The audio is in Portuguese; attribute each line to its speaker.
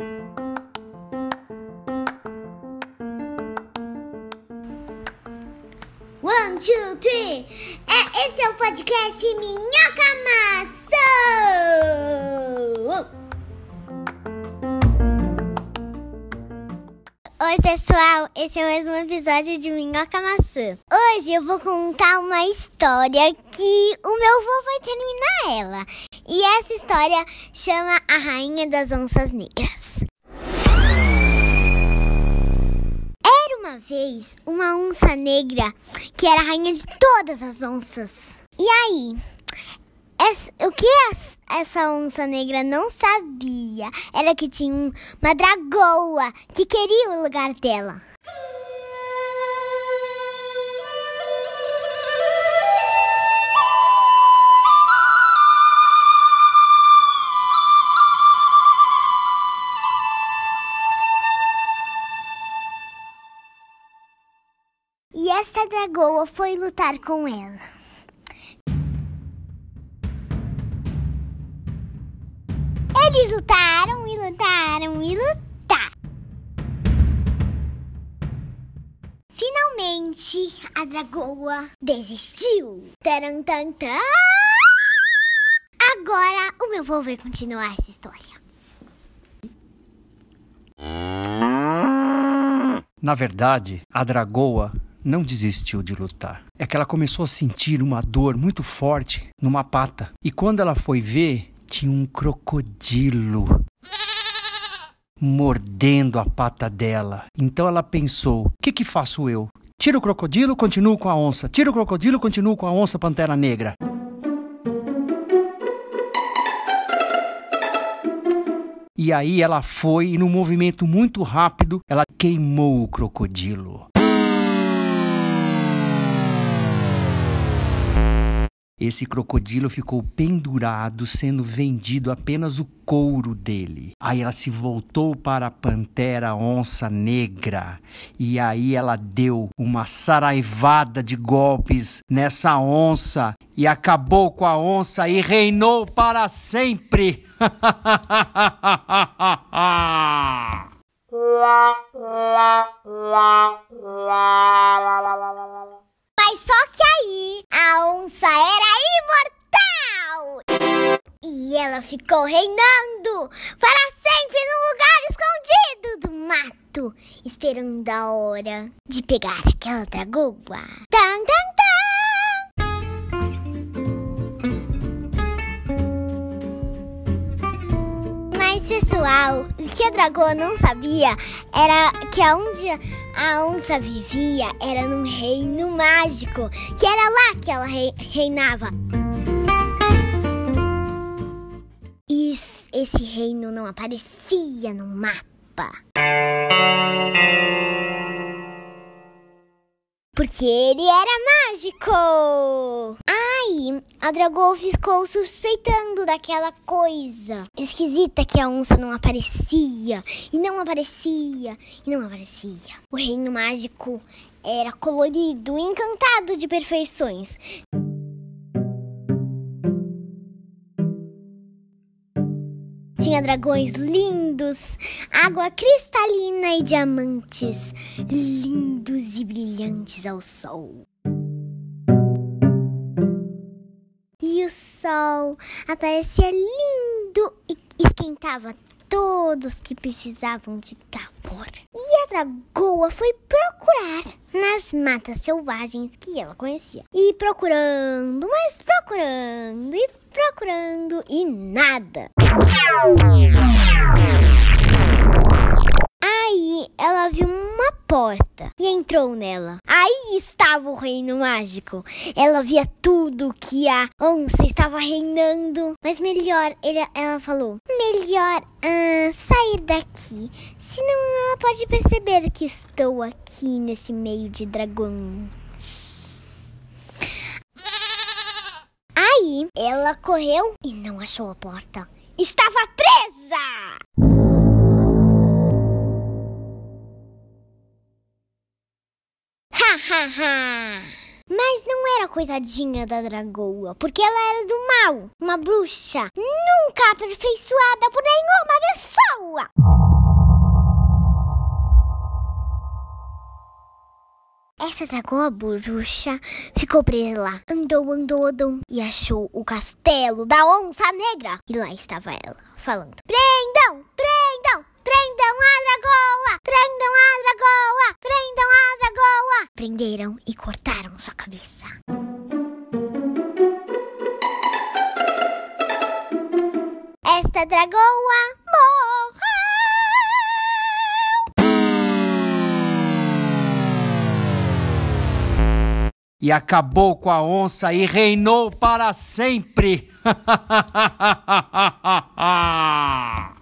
Speaker 1: One, two, three. É, esse é o podcast Minhoca Maçã. Pessoal. Esse é mais um episódio de Minhoca Maçã. Hoje eu vou contar uma história que o meu avô vai terminar ela. E essa história chama A Rainha das Onças Negras. Era uma vez uma onça negra que era a rainha de todas as onças. E aí, essa- o que essa onça negra não sabia era que tinha um- uma dragoa que queria o lugar dela. E esta dragoa foi lutar com ela. Eles lutaram e lutaram e lutaram. Finalmente, a dragoa desistiu. Taran. Agora, o meu avô vai continuar essa história.
Speaker 2: Na verdade, a dragoa não desistiu de lutar. É que ela começou a sentir uma dor muito forte numa pata. E quando ela foi ver, tinha um crocodilo mordendo a pata dela. Então ela pensou: o que, que faço eu? Tira o crocodilo, continuo com a onça. Tira o crocodilo, continuo com a onça pantera negra. E aí ela foi e num movimento muito rápido, ela queimou o crocodilo. Esse crocodilo ficou pendurado, sendo vendido apenas o couro dele. Aí ela se voltou para a pantera onça negra e aí ela deu uma saraivada de golpes nessa onça e acabou com a onça e reinou para sempre.
Speaker 1: Mas ela ficou reinando para sempre num lugar escondido do mato, esperando a hora de pegar aquela dragoa. Tan, tan, tan! Mas pessoal, o que a dragoa não sabia era que aonde a onça vivia era num reino mágico, que era lá que ela rei- reinava. Esse reino não aparecia no mapa. Porque ele era mágico! Aí, a dragoa ficou suspeitando daquela coisa esquisita que a onça não aparecia, e não aparecia, e não aparecia. O reino mágico era colorido, encantado de perfeições. Tinha dragões lindos, água cristalina e diamantes lindos e brilhantes ao sol. E o sol aparecia lindo e esquentava todos que precisavam de calor. E a dragoa foi procurar nas matas selvagens que ela conhecia. E procurando, mas procurando e procurando e nada. Aí ela viu uma porta e entrou nela. Aí estava o reino mágico. Ela via tudo que a onça estava reinando. Mas melhor, ele- ela falou: melhor sair daqui. Senão ela pode perceber que estou aqui nesse meio de dragões. Ela correu e não achou a porta. Estava presa! Ha ha ha! Mas não era coitadinha da dragoa, porque ela era do mal, uma bruxa, nunca aperfeiçoada por nenhuma pessoa. Essa dragoa bruxa ficou presa lá. Andou, andou, andou e achou o castelo da onça negra. E lá estava ela, falando: Prendam, prendam, prendam a dragoa, prendam a dragoa, prendam a dragoa. Prenderam e cortaram sua cabeça. Esta dragoa morreu.
Speaker 2: E acabou com a onça e reinou para sempre.